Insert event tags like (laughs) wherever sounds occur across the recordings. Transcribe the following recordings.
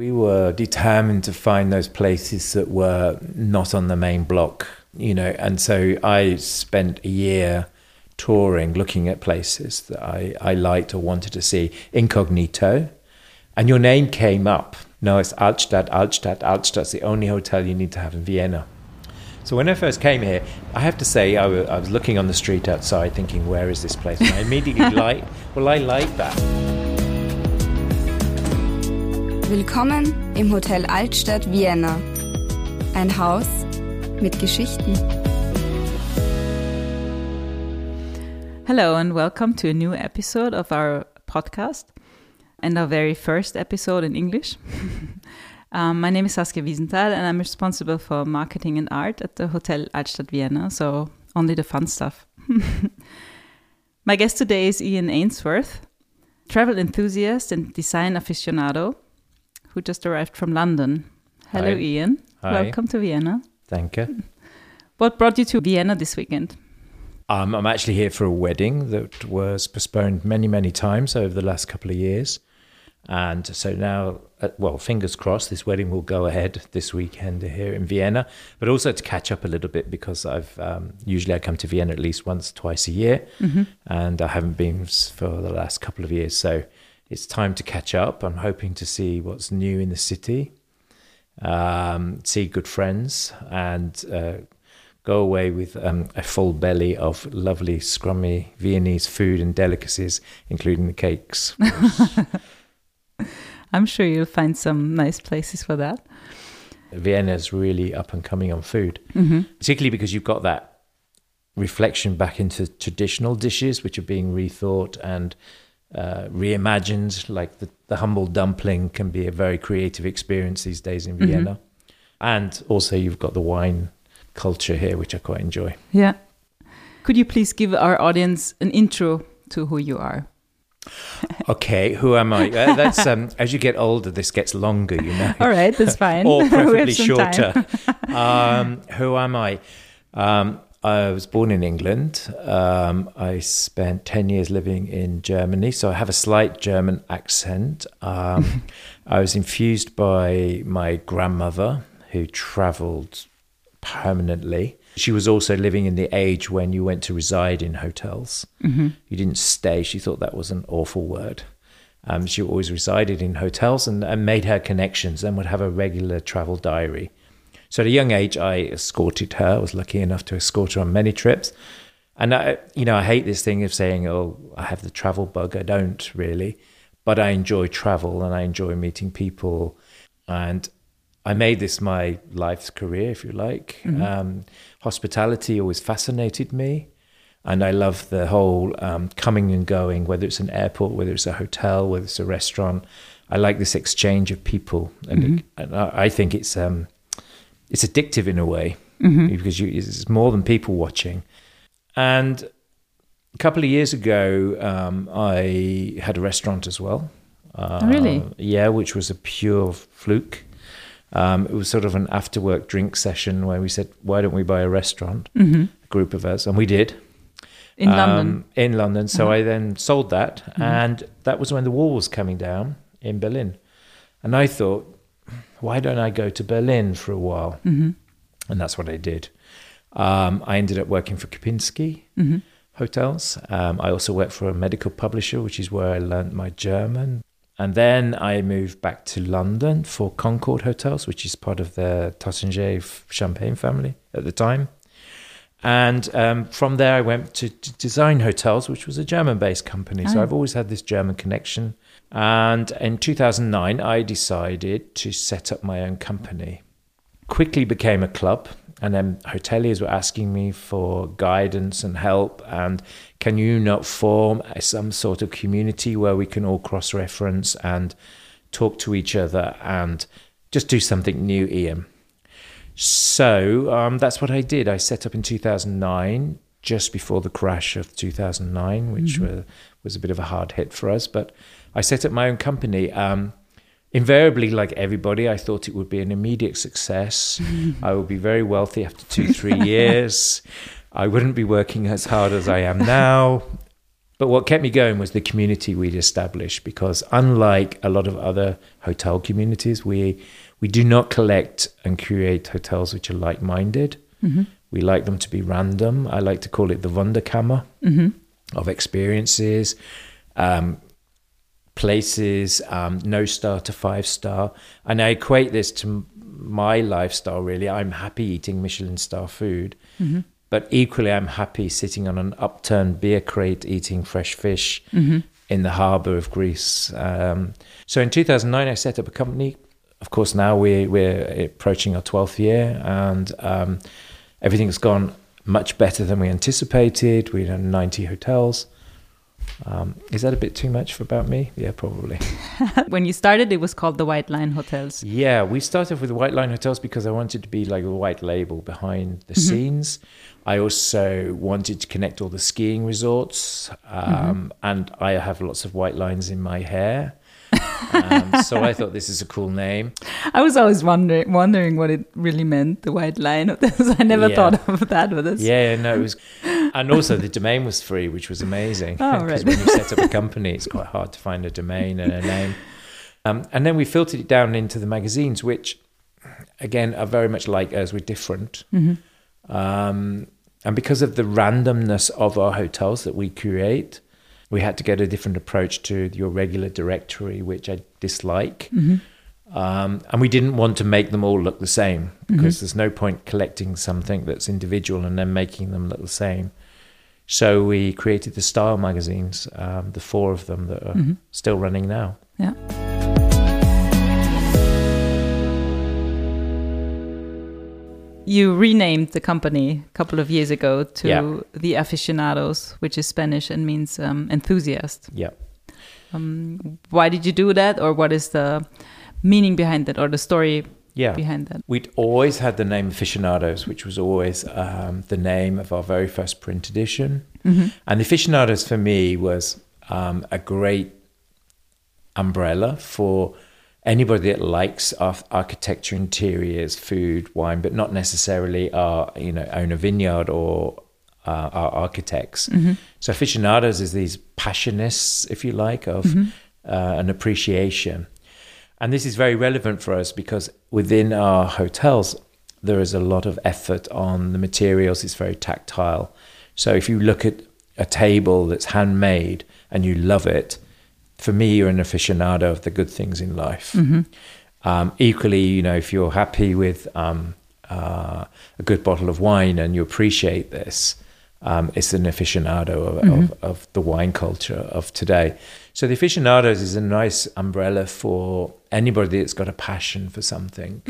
We were determined to find those places that were not on the main block, you know, and so I spent a year touring, looking at places that I, I liked or wanted to see incognito. And your name came up. No, it's Altstadt, Altstadt, Altstadt. It's the only hotel you need to have in Vienna. So when I first came here, I have to say I I was looking on the street outside, thinking, "Where is this place?" And I immediately (laughs) like, well, I like that. Willkommen im Hotel Altstadt Vienna. Ein Haus mit Geschichten. Hello, and welcome to a new episode of our podcast and our very first episode in English. (laughs) um, my name is Saskia Wiesenthal, and I'm responsible for marketing and art at the Hotel Altstadt Vienna, so only the fun stuff. (laughs) my guest today is Ian Ainsworth, travel enthusiast and design aficionado who just arrived from London. Hello, Hi. Iain. Hi. Welcome to Vienna. Thank you. What brought you to Vienna this weekend? Um, I'm actually here for a wedding that was postponed many, many times over the last couple of years. And so now, uh, well, fingers crossed, this wedding will go ahead this weekend here in Vienna, but also to catch up a little bit because I've um, usually I come to Vienna at least once, twice a year, and I haven't been for the last couple of years. So it's time to catch up. I'm hoping to see what's new in the city, um, see good friends, and uh, go away with um, a full belly of lovely, scrummy Viennese food and delicacies, including the cakes. (laughs) I'm sure you'll find some nice places for that. Vienna's really up and coming on food, Mm-hmm. particularly because you've got that reflection back into traditional dishes, which are being rethought and uh, reimagined. Like the, the humble dumpling can be a very creative experience these days in Vienna. And also, you've got the wine culture here, which I quite enjoy. Yeah. Could you please give our audience an intro to who you are? (laughs) Okay, who am I? Uh, that's um, (laughs) as you get older, this gets longer, you know. All right, that's fine. (laughs) or preferably shorter. um, who am I? Um, I was born in England. Um, I spent 10 years living in Germany, so I have a slight German accent. Um, (laughs) I was infused by my grandmother, who traveled permanently. She was also living in the age when you went to reside in hotels. You didn't stay. She thought that was an awful word. Um, she always resided in hotels and, and made her connections and would have a regular travel diary. So at a young age, I escorted her. I was lucky enough to escort her on many trips. And I, you know, I hate this thing of saying, "Oh, I have the travel bug." I don't really, but I enjoy travel and I enjoy meeting people. And I made this my life's career, if you like. Um, hospitality always fascinated me, and I love the whole um, coming and going, whether it's an airport, whether it's a hotel, whether it's a restaurant. I like this exchange of people, and, it, and I I think it's um, it's addictive in a way because you, it's more than people watching. And a couple of years ago, um, I had a restaurant as well. Uh, Really? Yeah, which was a pure fluke. Um, it was sort of an after work drink session where we said, why don't we buy a restaurant? A group of us. And we did. In um, London. In London. So I then sold that. And that was when the wall was coming down in Berlin. And I thought, why don't I go to Berlin for a while? And that's what I did. Um, I ended up working for Kempinski Hotels. Um, I also worked for a medical publisher, which is where I learned my German. And then I moved back to London for Concorde Hotels, which is part of the Taittinger Champagne family at the time. And um, from there, I went to, to Design Hotels, which was a German based company. So Oh. I've always had this German connection. And in 2009, I decided to set up my own company. Quickly became a club. And then hoteliers were asking me for guidance and help. And can you not form a, some sort of community where we can all cross reference and talk to each other and just do something new, Iain? So um, that's what I did. I set up in 2009, just before the crash of 2009, which were, was a bit of a hard hit for us. But I set up my own company. Um, invariably, like everybody, I thought it would be an immediate success. (laughs) I would be very wealthy after two, three (laughs) years. I wouldn't be working as hard as I am now. But what kept me going was the community we'd established because unlike a lot of other hotel communities, we we do not collect and create hotels which are like-minded. We like them to be random. I like to call it the Wunderkammer of experiences, um, places, um, no star to five star. And I equate this to my lifestyle, really. I'm happy eating Michelin star food, but equally, I'm happy sitting on an upturned beer crate eating fresh fish in the harbour of Greece. Um, so in 2009, I set up a company. Of course, now we, we're approaching our 12th year, and um, everything's gone much better than we anticipated. We had 90 hotels. Um, is that a bit too much for about me? Yeah, probably. (laughs) (laughs) when you started, it was called the White Line Hotels. Yeah, we started with the White Line Hotels because I wanted to be like a white label behind the scenes. I also wanted to connect all the skiing resorts, um, and I have lots of white lines in my hair. (laughs) um, so I thought this is a cool name. I was always wondering wondering what it really meant, the White Line Hotels. I never Yeah. thought of that, but that's Yeah, no, it was, and also the domain was free, which was amazing. Oh, (laughs) Because right. when you set up a company, it's quite hard to find a domain and a name. Um, and then we filtered it down into the magazines, which, again, are very much like us. We're different. Um, and because of the randomness of our hotels that we create, we had to get a different approach to your regular directory, which I dislike. Um, and we didn't want to make them all look the same because there's no point collecting something that's individual and then making them look the same. So we created the style magazines, um, the four of them that are still running now. yeah. You renamed the company a couple of years ago to Yeah. the Aficionados, which is Spanish and means um, enthusiast. Yeah. Um, why did you do that, or what is the meaning behind that, or the story Yeah. behind that? We'd always had the name Aficionados, which was always um, the name of our very first print edition. And Aficionados for me was um, a great umbrella for anybody that likes ar- architecture, interiors, food, wine, but not necessarily are you know own a vineyard or uh, are architects. So aficionados is these passionists, if you like, of uh, an appreciation. And this is very relevant for us because within our hotels, there is a lot of effort on the materials. It's very tactile. So if you look at a table that's handmade and you love it, for me, you're an aficionado of the good things in life. Um, equally, you know, if you're happy with um, uh, a good bottle of wine and you appreciate this, um, it's an aficionado of, of, of the wine culture of today. So the aficionados is a nice umbrella for anybody that's got a passion for something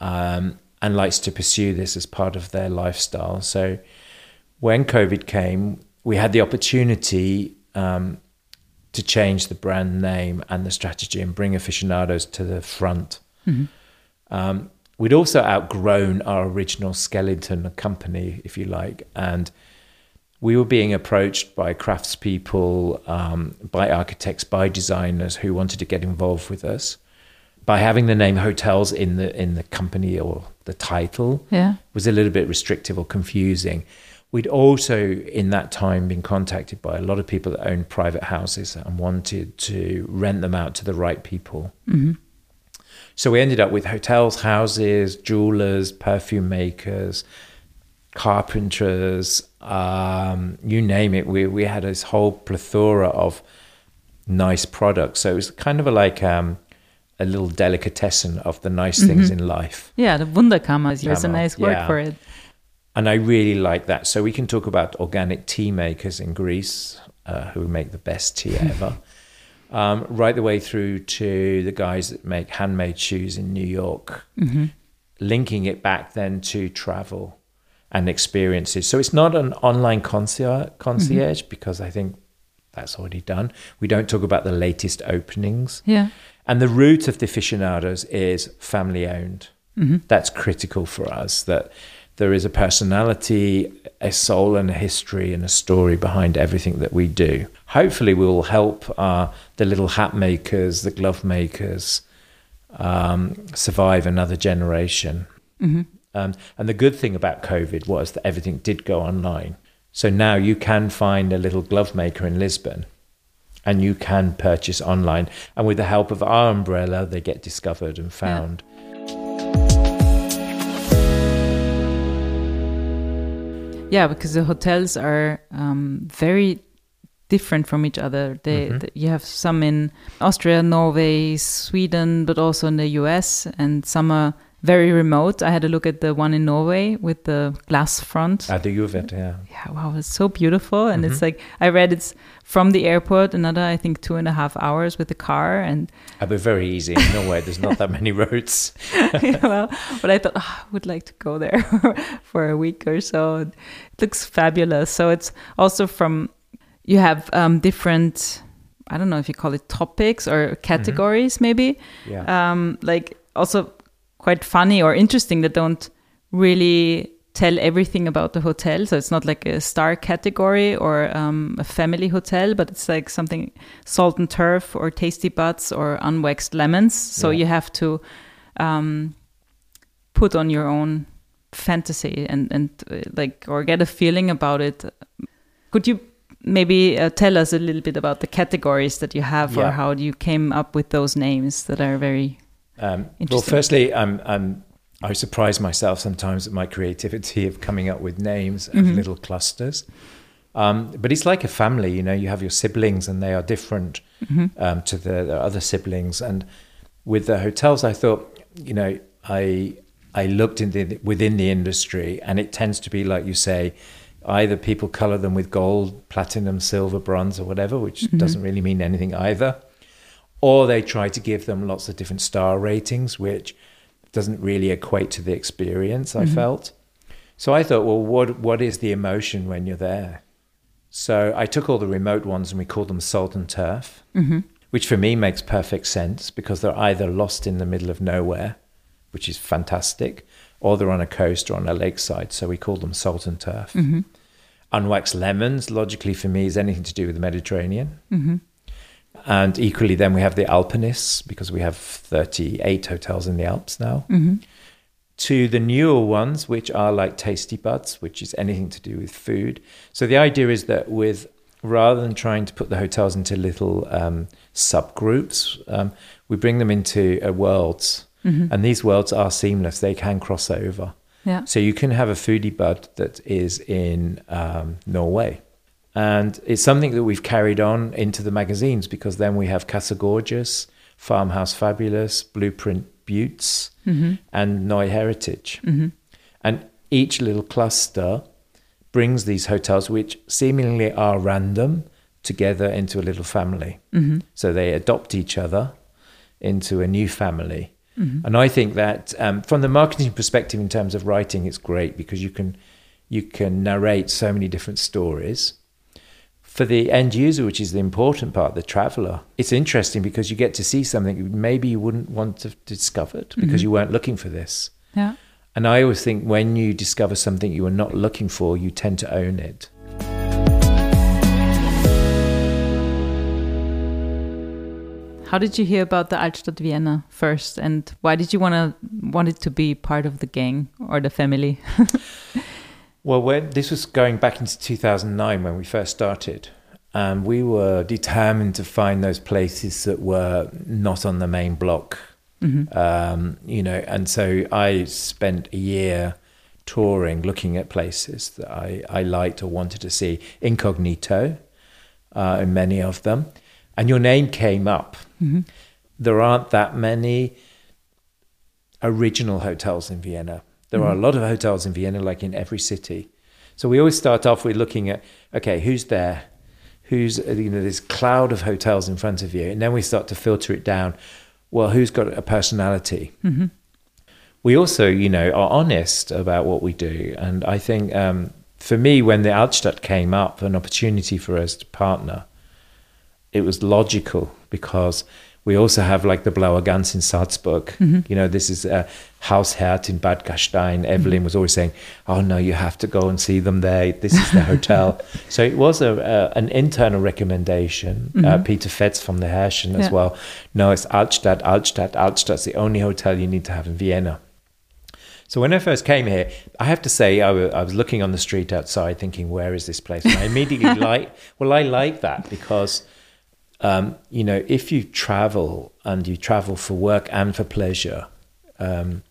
um, and likes to pursue this as part of their lifestyle. So when COVID came, we had the opportunity um, to change the brand name and the strategy and bring aficionados to the front. Um, we'd also outgrown our original skeleton company, if you like, and we were being approached by craftspeople, um, by architects, by designers who wanted to get involved with us. By having the name hotels in the in the company or the title Yeah. was a little bit restrictive or confusing. We'd also, in that time, been contacted by a lot of people that owned private houses and wanted to rent them out to the right people. So we ended up with hotels, houses, jewelers, perfume makers, carpenters, um, you name it. We we had this whole plethora of nice products. So it was kind of a, like um, a little delicatessen of the nice things in life. Yeah, the Wunderkammer. There's a nice word yeah. for it. And I really like that. So we can talk about organic tea makers in Greece uh, who make the best tea ever, (laughs) um, right the way through to the guys that make handmade shoes in New York, mm-hmm. linking it back then to travel and experiences. So it's not an online concierge, concierge because I think that's already done. We don't talk about the latest openings. Yeah. And the root of the aficionados is family owned. Mm-hmm. That's critical for us that there is a personality, a soul, and a history and a story behind everything that we do. Hopefully, we will help uh, the little hat makers, the glove makers um, survive another generation. Um, and the good thing about COVID was that everything did go online. So now you can find a little glove maker in Lisbon and you can purchase online. And with the help of our umbrella, they get discovered and found. Yeah, because the hotels are um, very different from each other. They, Mhm. th- you have some in Austria, Norway, Sweden, but also in the US, and some are very remote. I had a look at the one in Norway with the glass front. At the Juvet, yeah. yeah, wow, it's so beautiful. And it's Mhm. like I read it's from the airport another I think two and a half hours with the car and Uh, but very easy in Norway. There's not that many roads. (laughs) yeah, well, but I thought oh, I would like to go there (laughs) for a week or so. It looks fabulous. So it's also from you have um, different. I don't know if you call it topics or categories, maybe. Yeah. Um, like also quite funny or interesting that don't really tell everything about the hotel. So it's not like a star category or um, a family hotel, but it's like something salt and turf or tasty buds or unwaxed lemons. So Yeah. you have to um, put on your own fantasy and and uh, like or get a feeling about it. Could you maybe uh, tell us a little bit about the categories that you have or how you came up with those names that are very Um, well, firstly, I'm, I'm, I surprise myself sometimes at my creativity of coming up with names of Mhm. little clusters. Um, but it's like a family, you know, you have your siblings and they are different Mhm. um, to the, the other siblings. And with the hotels, I thought, you know, I, I looked in the, within the industry and it tends to be, like you say, either people color them with gold, platinum, silver, bronze, or whatever, which Mhm. doesn't really mean anything either or they try to give them lots of different star ratings, which doesn't really equate to the experience. I Mhm. felt. So I thought, well, what what is the emotion when you're there? So I took all the remote ones and we called them salt and turf, hmm which for me makes perfect sense because they're either lost in the middle of nowhere, which is fantastic, or they're on a coast or on a lakeside. So we called them salt and turf. hmm Unwaxed lemons, logically for me, is anything to do with the Mediterranean. And equally, then we have the Alpinists because we have 38 hotels in the Alps now. hmm To the newer ones, which are like Tasty Buds, which is anything to do with food. So the idea is that with rather than trying to put the hotels into little um, subgroups, um, we bring them into uh, worlds. hmm And these worlds are seamless, they can cross over. Yeah. So you can have a foodie bud that is in um, Norway. And it's something that we've carried on into the magazines because then we have Casa Gorgeous, Farmhouse Fabulous, Blueprint Buttes, hmm and Neu Heritage. hmm And each little cluster brings these hotels, which seemingly are random, together into a little family. hmm So they adopt each other into a new family. hmm And I think that um, from the marketing perspective, in terms of writing, it's great because you can you can narrate so many different stories. For the end user, which is the important part, the traveler, it's interesting because you get to see something maybe you wouldn't want to have discovered because Mhm. you weren't looking for this. Yeah. And I always think when you discover something you were not looking for, you tend to own it. How did you hear about the Altstadt Vienna first, and why did you want to want it to be part of the gang or the family? (laughs) Well, when this was going back into 2009 when we first started, and we were determined to find those places that were not on the main block. hmm Um, you know, and so I spent a year touring, looking at places that I, I liked or wanted to see, incognito, uh, in many of them. And your name came up. hmm There aren't that many original hotels in Vienna. There are a Mhm. lot of hotels in Vienna, like in every city. So we always start off with looking at, okay, who's there? Who's, uh, you know, this cloud of hotels in front of you. And then we start to filter it down. Well, who's got a personality? hmm we also, you know, are honest about what we do. And I think um, for me, when the Altstadt came up, an opportunity for us to partner, it was logical because we also have like the Blauer Gans in Salzburg. Mhm. You know, this is a Haus Hirt in Bad Gastein. Evelyn was always saying, "Oh no, you have to go and see them there. This is the (laughs) hotel." so it was a, an internal recommendation. Uh, Mhm. Peter Fetz from the Herrschen as well. No, it's Altstadt, Altstadt, Altstadt's the only hotel you need to have in Vienna. So when I first came here, I have to say I I was looking on the street outside, thinking, "Where is this place?" And I immediately (laughs) like. Well, I like that because, um, you know, if you travel and you travel for work and for pleasure, um,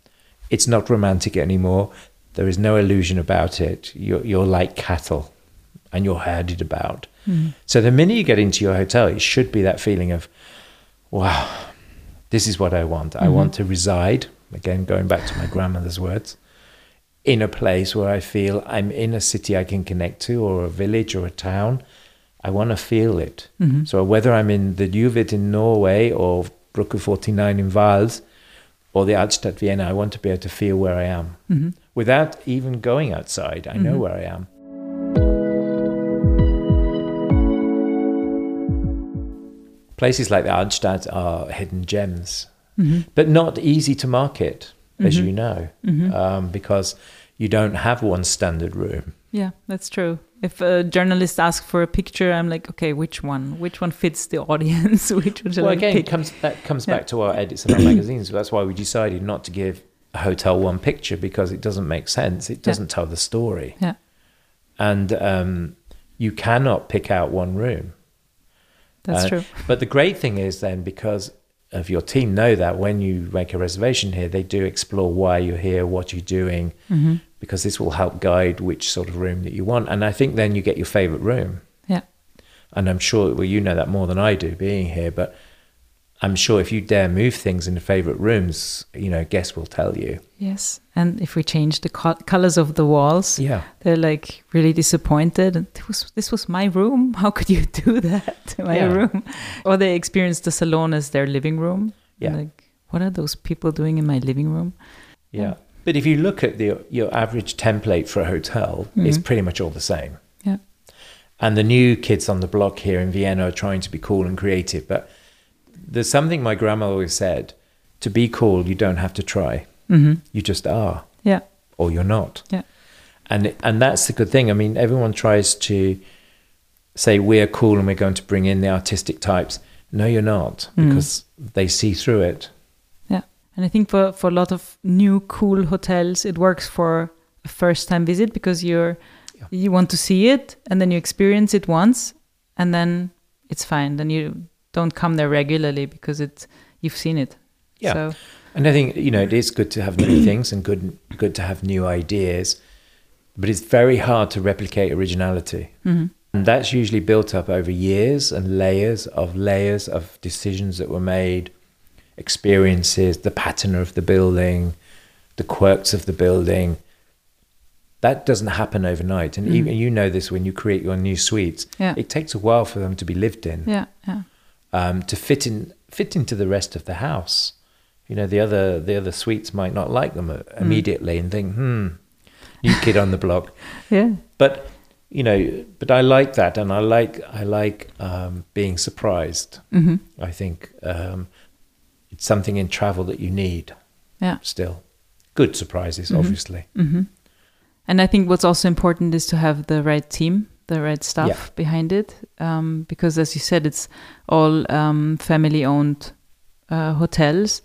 it's not romantic anymore. There is no illusion about it. You're, you're like cattle, and you're herded about. So the minute you get into your hotel, it should be that feeling of, "Wow, this is what I want. I want to reside." Again, going back to my grandmother's words in a place where I feel I'm in a city I can connect to, or a village or a town. I want to feel it. Mm-hmm. So whether I'm in the Juvet in Norway or Brücke 49 in Wals or the Altstadt Vienna, I want to be able to feel where I am mm-hmm. without even going outside. I know mm-hmm. where I am. Places like the Altstadt are hidden gems, but not easy to market, as you know, um, because you don't have one standard room. Yeah, that's true. If a journalist asks for a picture, I'm like, okay, which one? Which one fits the audience? (laughs) which one Well, I again, pick? it comes that comes Yeah. back to our edits of our (clears throat) magazines. That's why we decided not to give a hotel one picture because it doesn't make sense. It doesn't tell the story, yeah, and um, you cannot pick out one room. that's Uh, true. But the great thing is then because of your team know that when you make a reservation here, they do explore why you're here, what you're doing, Mm-hmm. Because this will help guide which sort of room that you want. And I think then you get your favorite room. Yeah, And I'm sure, well, you know that more than I do being here, but I'm sure if you dare move things in the favorite rooms, you know, guests will tell you. yes. And if we change the co- colors of the walls, Yeah. they're like really disappointed. And this was, this was my room. (laughs) How could you do that to my Yeah. room? Or they experience the salon as their living room. Yeah. Like, what are those people doing in my living room? Yeah. But if you look at the, your average template for a hotel, it's Mhm. pretty much all the same. Yeah. And the new kids on the block here in Vienna are trying to be cool and creative. But there's something my grandma always said to be cool, you don't have to try. hmm You just are, Yeah, or you're not. yeah, And, and that's the good thing. I mean, everyone tries to say we're cool and we're going to bring in the artistic types. No, you're not, Mm. because they see through it. And I think for, for a lot of new cool hotels, it works for a first time visit because you're Yeah. you want to see it and then you experience it once and then it's fine. Then you don't come there regularly because it you've seen it. Yeah. So And I think you know it is good to have new (clears throat) things and good good to have new ideas, but it's very hard to replicate originality, mhm. and that's usually built up over years and layers of layers of decisions that were made, experiences, the pattern of the building, the quirks of the building. That doesn't happen overnight, and even you know this when you create your new suites. Yeah. It takes a while for them to be lived in yeah, yeah. um, to fit in fit into the rest of the house. You know, the other the other suites might not like them uh, immediately and think, hmm, new kid on the block. (laughs) Yeah. But you know, but I like that, and I like I like um, being surprised. hmm I think um, something in travel that you need Yeah. still. Good surprises, obviously. hmm And I think what's also important is to have the right team, the right staff Yeah. behind it, um, because as you said, it's all um, family-owned uh, hotels,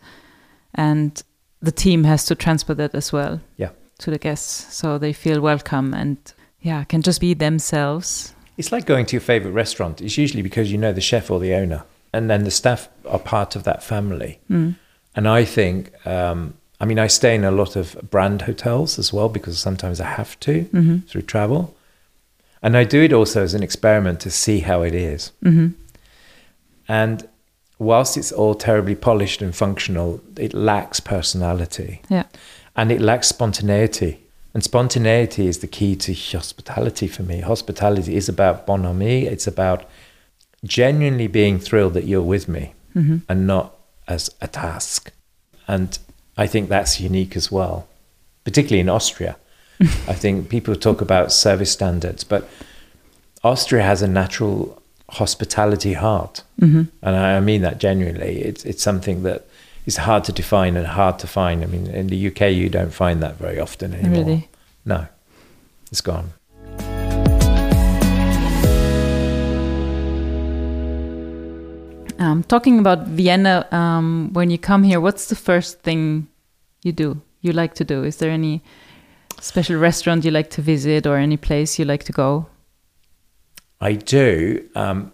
and the team has to transfer that as well Yeah. to the guests, so they feel welcome and yeah, can just be themselves. It's like going to your favorite restaurant. It's usually because you know the chef or the owner, and then the staff are part of that family. Mm. And I think, um, I mean, I stay in a lot of brand hotels as well because sometimes I have to hmm through travel. And I do it also as an experiment to see how it is. hmm And whilst it's all terribly polished and functional, it lacks personality Yeah. and it lacks spontaneity. And spontaneity is the key to hospitality for me. Hospitality is about bonhomie, it's about genuinely being thrilled that you're with me hmm and not as a task. And I think that's unique as well, particularly in Austria. (laughs) I think people talk about service standards, but Austria has a natural hospitality heart. hmm And I I mean that genuinely. It's, it's something that is hard to define and hard to find. I mean, in the UK, you don't find that very often anymore. Really? No, it's gone. Um, talking about Vienna, um, when you come here, what's the first thing you do you like to do? Is there any special restaurant you like to visit or any place you like to go? I do, um,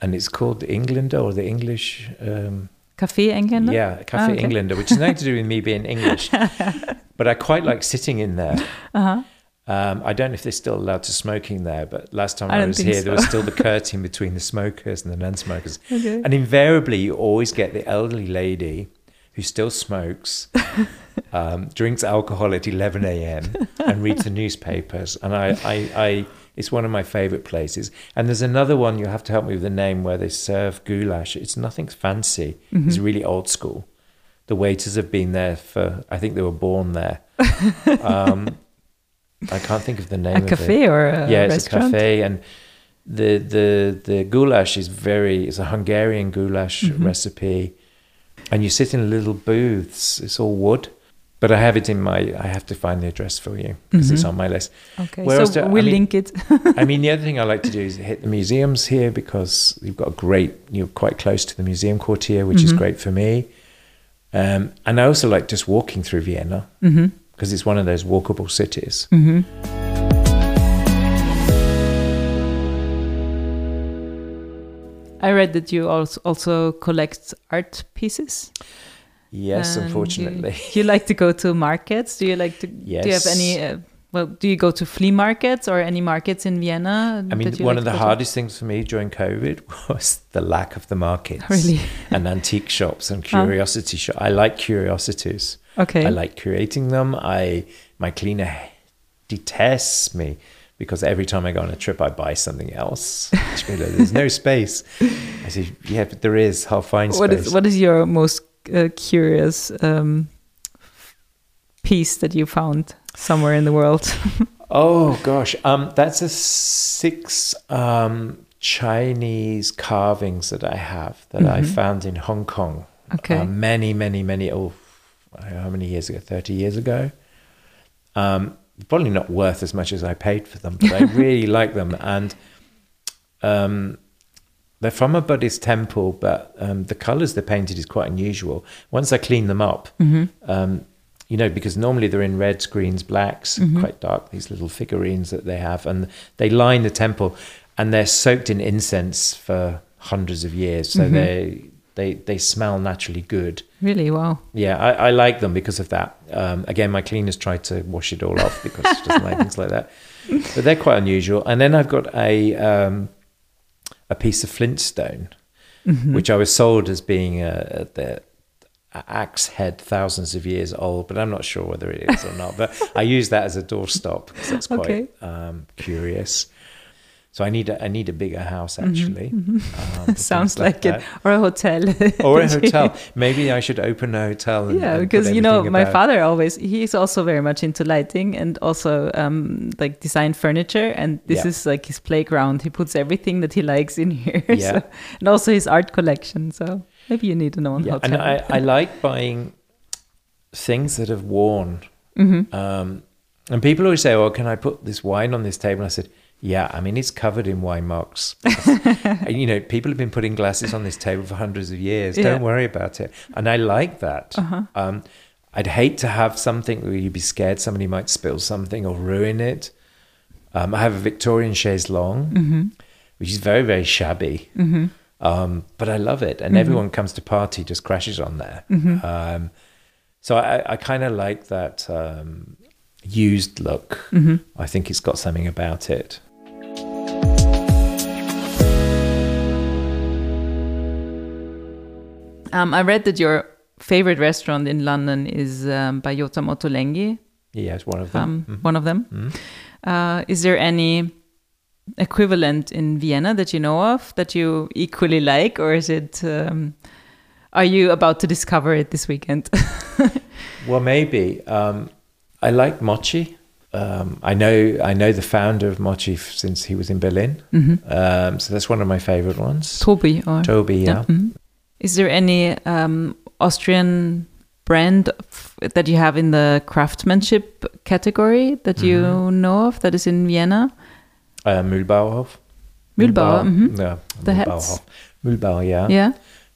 and it's called the Englander or the English. Um, Cafe Englander? Yeah, Cafe Ah, okay. Englander, which is nothing to do with me being English, (laughs) but I quite like sitting in there. Uh-huh. Um, I don't know if they're still allowed to smoking there, but last time I I, was here, there was still the (laughs) curtain between the smokers and the non-smokers. (laughs) Okay. And invariably, you always get the elderly lady who still smokes, (laughs) um, drinks alcohol at 11 a.m. and reads the newspapers. And I, I, I, it's one of my favorite places. And there's another one, you'll have to help me with the name, where they serve goulash. It's nothing fancy, it's Mm-hmm. really old school. The waiters have been there for, I think they were born there. Um, I can't think of the name A of cafe it. or a yeah, it's restaurant? a cafe, and the the the goulash is very. It's a Hungarian goulash Mm-hmm. recipe, and you sit in little booths. It's all wood, but I have it in my. I have to find the address for you because it's Mhm. on my list. Okay, Where so do- we'll mean- link it. (laughs) I mean, the other thing I like to do is hit the museums here because you've got a great. You're quite close to the museum quartier, which is Mhm. great for me. Um, and I also like just walking through Vienna hmm because it's one of those walkable cities. hmm I read that you also also collect art pieces. Yes, and unfortunately. you, like to go to markets. Do you like to? Yes. Do you have any? Uh, well, do you go to flea markets or any markets in Vienna? I mean, one like of the go to? hardest things for me during COVID (laughs) was the lack of the markets (laughs) Really? and antique shops and Huh? curiosity shops. I like curiosities. Okay. I like creating them. I my cleaner detests me because every time I go on a trip, I buy something else. There's no space. I say, yeah, but there is. I'll find space. What is what is your most uh, curious um, piece that you found somewhere in the world? (laughs) Oh gosh, um, that's a six um, Chinese carvings that I have that I Mhm. found in Hong Kong. Okay. uh, many, many, many. Oh, I how many years ago? Thirty years ago. Um, probably not worth as much as I paid for them, but I (laughs) really like them, and um, they're from a Buddhist temple. But um, the colors they're painted is quite unusual. Once I clean them up, hmm um, you know, because normally they're in reds, greens, blacks, Mhm. quite dark, these little figurines that they have, and they line the temple and they're soaked in incense for hundreds of years. So Mhm. they, they, they smell naturally good. Really? Wow. Yeah, I, I like them because of that. Um, again, my cleaner's tried to wash it all off because she doesn't like things like that. (laughs) But they're quite unusual. And then I've got a, um, a piece of flintstone Mhm. which I was sold as being a, the a axe head thousands of years old, but I'm not sure whether it is or not. But I use that as a doorstop because that's quite Okay. um, curious. So I need a, I need a bigger house actually. um, (laughs) Sounds things like it. Or a hotel. (laughs) Or a hotel. Maybe I should open a hotel. And, yeah, and because you know my about- father always he's also very much into lighting and also um like design furniture and this Yeah. is like his playground. He puts everything that he likes in here. (laughs) Yeah. so, and also his art collection. So maybe you need an own Yeah, hotel. and I, I like buying things that have worn. Mhm. Um, and people always say, "Well, can I put this wine on this table?" And I said, "Yeah, I mean it's covered in wine marks. (laughs) And, you know, people have been putting glasses on this table for hundreds of years. Yeah. Don't worry about it." And I like that. Uh-huh. Um, I'd hate to have something where you'd be scared somebody might spill something or ruin it. Um, I have a Victorian chaise longue, Mhm. which is very, very shabby. Mhm. Um, but I love it, and Mhm. everyone comes to party just crashes on there. Mhm. Um, so I, I kind of like that um, used look. Mhm. I think it's got something about it. Um, I read that your favorite restaurant in London is um, by Yotam Ottolenghi, Yeah, it's one of them. um, Mhm. one of them. Mhm. Uh, is there any equivalent in Vienna that you know of that you equally like, or is it? Um, are you about to discover it this weekend? (laughs) Well, maybe. Um, I like mochi. Um, I know I know the founder of mochi f- since he was in Berlin. Mhm. Um, so that's one of my favorite ones. Toby, or Toby, yeah. mhm. Is there any um, Austrian brand that you have in the craftsmanship category that you Mhm. know of that is in Vienna? Uh, Mühlbauhof. Mühlbauer, mhm. Yeah, The. Mühlbauer, yeah. Yeah.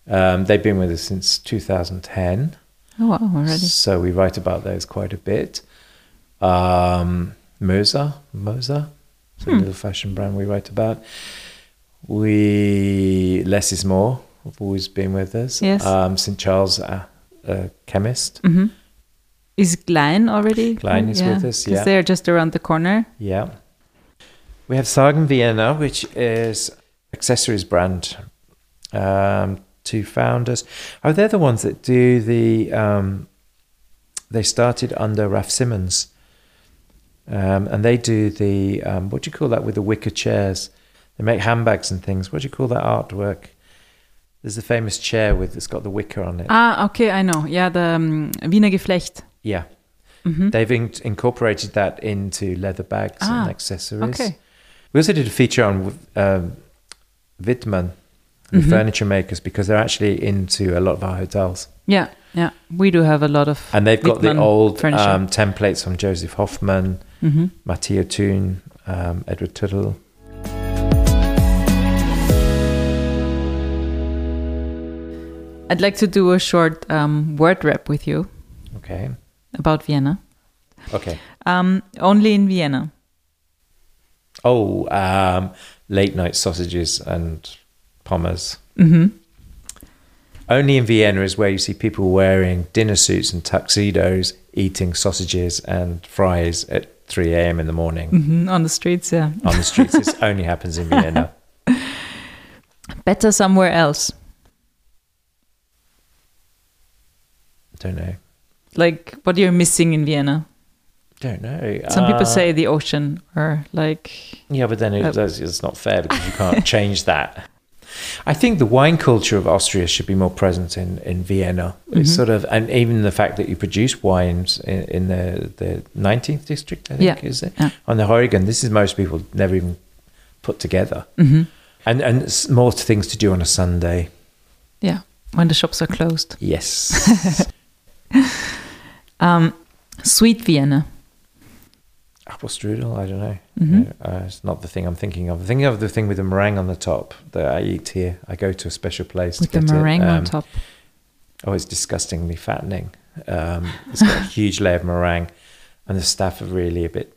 Um, they've been with us since 2010. Oh, wow, already. So we write about those quite a bit. Um, Mosa, Mosa, it's a Hmm. little fashion brand we write about. We less is more. Have always been with us. Yes. Um, St Charles, a, a chemist. hmm Is Glein already? Glein is with us, yeah. they're just around the corner. Yeah. We have Sagan Vienna, which is accessories brand. Um, two founders. Oh, they're the ones that do the. Um, they started under Raf Simons, um, and they do the um, what do you call that with the wicker chairs? They make handbags and things. What do you call that artwork? There's the famous chair with it's got the wicker on it. Ah, okay, I know. Yeah, the um, Wiener Geflecht. Yeah, hmm they've in- incorporated that into leather bags Ah, and accessories. Okay. We also did a feature on um, Wittmann, the Mhm. furniture makers, because they're actually into a lot of our hotels. Yeah, yeah. We do have a lot of. And they've got Wittmann the old um, templates from Josef Hoffmann, Mhm. Matteo Thun, um, Edward Tuttle. I'd like to do a short um, word rap with you Okay. about Vienna. Okay. Um, only in Vienna. Oh, um, late night sausages and pommers. hmm Only in Vienna is where you see people wearing dinner suits and tuxedos, eating sausages and fries at 3 a.m. in the morning hmm On the streets, yeah. on the streets. this (laughs) only happens in Vienna. Better somewhere else. I Don't know. Like what you're missing in Vienna. Don't know. Some people Uh, say the ocean or like. Yeah, but then it, Uh, it's not fair because you can't (laughs) change that. I think the wine culture of Austria should be more present in, in Vienna. It's Mhm. sort of, and even the fact that you produce wines in, in the, the 19th district, I think, Yeah, is it? yeah. On the Heurigen, this is most people never even put together. hmm And, and more things to do on a Sunday. Yeah, when the shops are closed. Yes. (laughs) Um, sweet Vienna. Apple strudel, I don't know. Mhm. Uh, it's not the thing I'm thinking of. I'm thinking of the thing with the meringue on the top that I eat here. I go to a special place With to the get it. meringue on Um, top. Oh, it's disgustingly fattening. Um, it's got a (laughs) huge layer of meringue, and the staff are really a bit.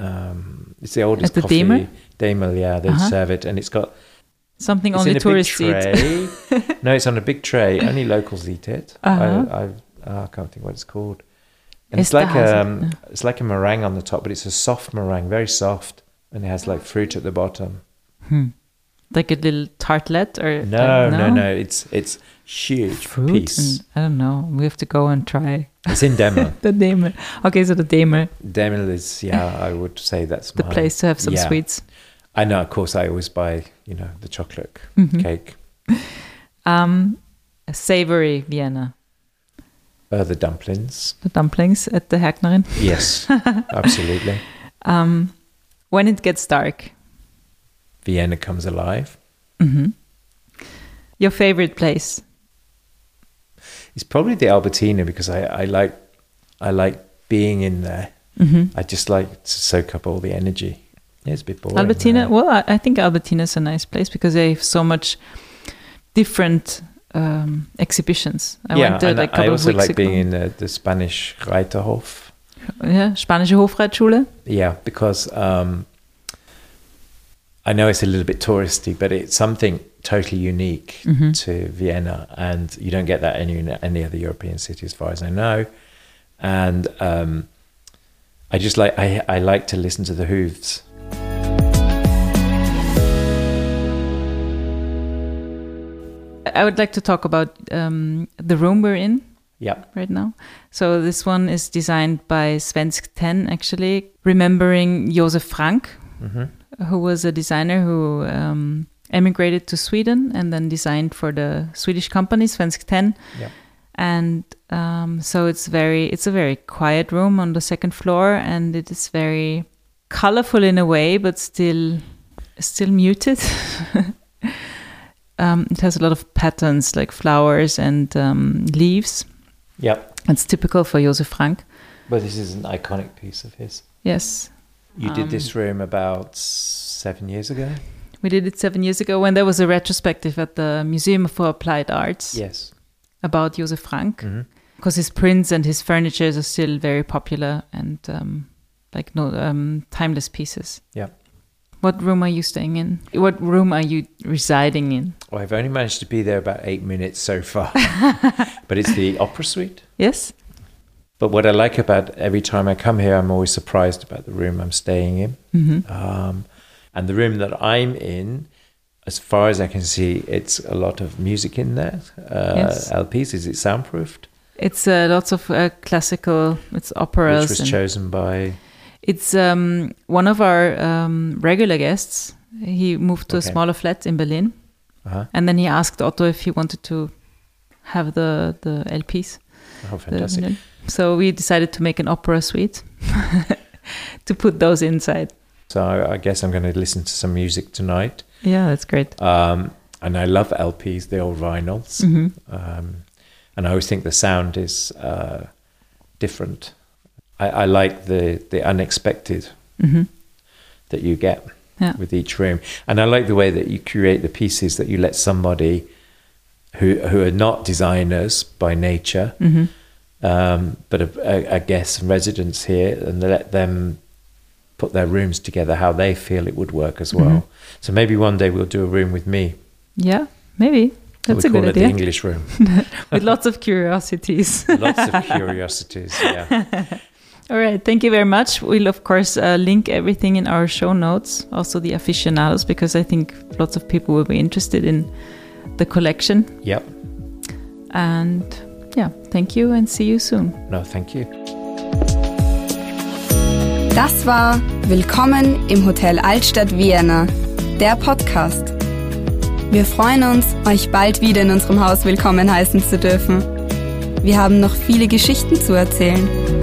Um, it's the oldest At the coffee. Daimler? Daimler, yeah, they Uh-huh. serve it, and it's got. Something It's only in a big tourists eat. (laughs) no, it's on a big tray. Only locals eat it. Uh-huh. I, I, oh, I can't think what it's called. And it's like Esterhazy, um, yeah. it's like a meringue on the top, but it's a soft meringue, very soft, and it has like fruit at the bottom. Hmm. Like a little tartlet or No, uh, no, no, it's it's huge fruit. piece. And, I don't know. We have to go and try It's in Denmark. (laughs) the Daimler. Okay, so the Daimler, Demel is, yeah, I would say that's the my, place to have some yeah. sweets. I know, of course, I always buy, you know, the chocolate Mhm. cake, Um, savory Vienna. Uh, the dumplings. The dumplings at the Hacknerin. Yes, (laughs) absolutely. Um, when it gets dark. Vienna comes alive. hmm Your favorite place. It's probably the Albertina because I, I like, I like being in there. hmm I just like to soak up all the energy. Yeah, it's a bit boring. Albertina. right? Well, I, I think Albertina is a nice place because they have so much different um, exhibitions. I yeah, went there like a I couple also of weeks like ago. being in the, the Spanish Reiterhof. yeah, Spanische Hofreitschule. Yeah, because um, I know it's a little bit touristy, but it's something totally unique Mhm. to Vienna, and you don't get that any in any other European city, as far as I know. And um, I just like I I like to listen to the hooves. I would like to talk about um, the room we're in Yeah, right now. So this one is designed by Svenskt Tenn, actually, remembering Josef Frank, hmm who was a designer who um, emigrated to Sweden and then designed for the Swedish company Svenskt Tenn. Yeah. And um, so it's very, it's a very quiet room on the second floor, and it is very colorful in a way, but still, still muted. (laughs) um, it has a lot of patterns like flowers and um, leaves. yeah. It's typical for Josef Frank. But this is an iconic piece of his. Yes, You did this Um, room about seven years ago. we did it seven years ago when there was a retrospective at the Museum for Applied Arts Yes. about Josef Frank. hmm because his prints and his furnitures are still very popular and um, like no um, timeless pieces. Yeah. What room are you staying in? What room are you residing in? Well, I've only managed to be there about eight minutes so far, (laughs) but it's the opera suite. Yes. But what I like about every time I come here, I'm always surprised about the room I'm staying in. Mm-hmm. Um, and the room that I'm in, as far as I can see, it's a lot of music in there. Uh, Yes. LPs. Is it soundproofed? It's uh, lots of uh, classical. It's operas. Which was chosen by. It's um, one of our um, regular guests. He moved to a smaller flat in Berlin, Uh-huh. and then he asked Otto if he wanted to have the the LPs. Oh, the fantastic. vinyl. So we decided to make an opera suite (laughs) to put those inside. So I, guess I'm going to listen to some music tonight. Yeah, that's great. Um, and I love LPs, the old vinyls. hmm Um, and I always think the sound is uh, different. I, I like the, the unexpected hmm that you get Yeah. with each room. And I like the way that you create the pieces that you let somebody who who are not designers by nature, hmm um, but a, guest and residents here, and let them put their rooms together how they feel it would work as well. Mhm. So maybe one day we'll do a room with me. Yeah, maybe that's we a call good it the English room. (laughs) with lots of curiosities. Lots of curiosities. Yeah. (laughs) All right, thank you very much. We'll of course uh, link everything in our show notes, also the aficionados, because I think lots of people will be interested in the collection. Yep. And yeah, thank you and see you soon. No, thank you. Das war Willkommen im Hotel Altstadt Vienna, der Podcast. Wir freuen uns, euch bald wieder in unserem Haus willkommen heißen zu dürfen. Wir haben noch viele Geschichten zu erzählen.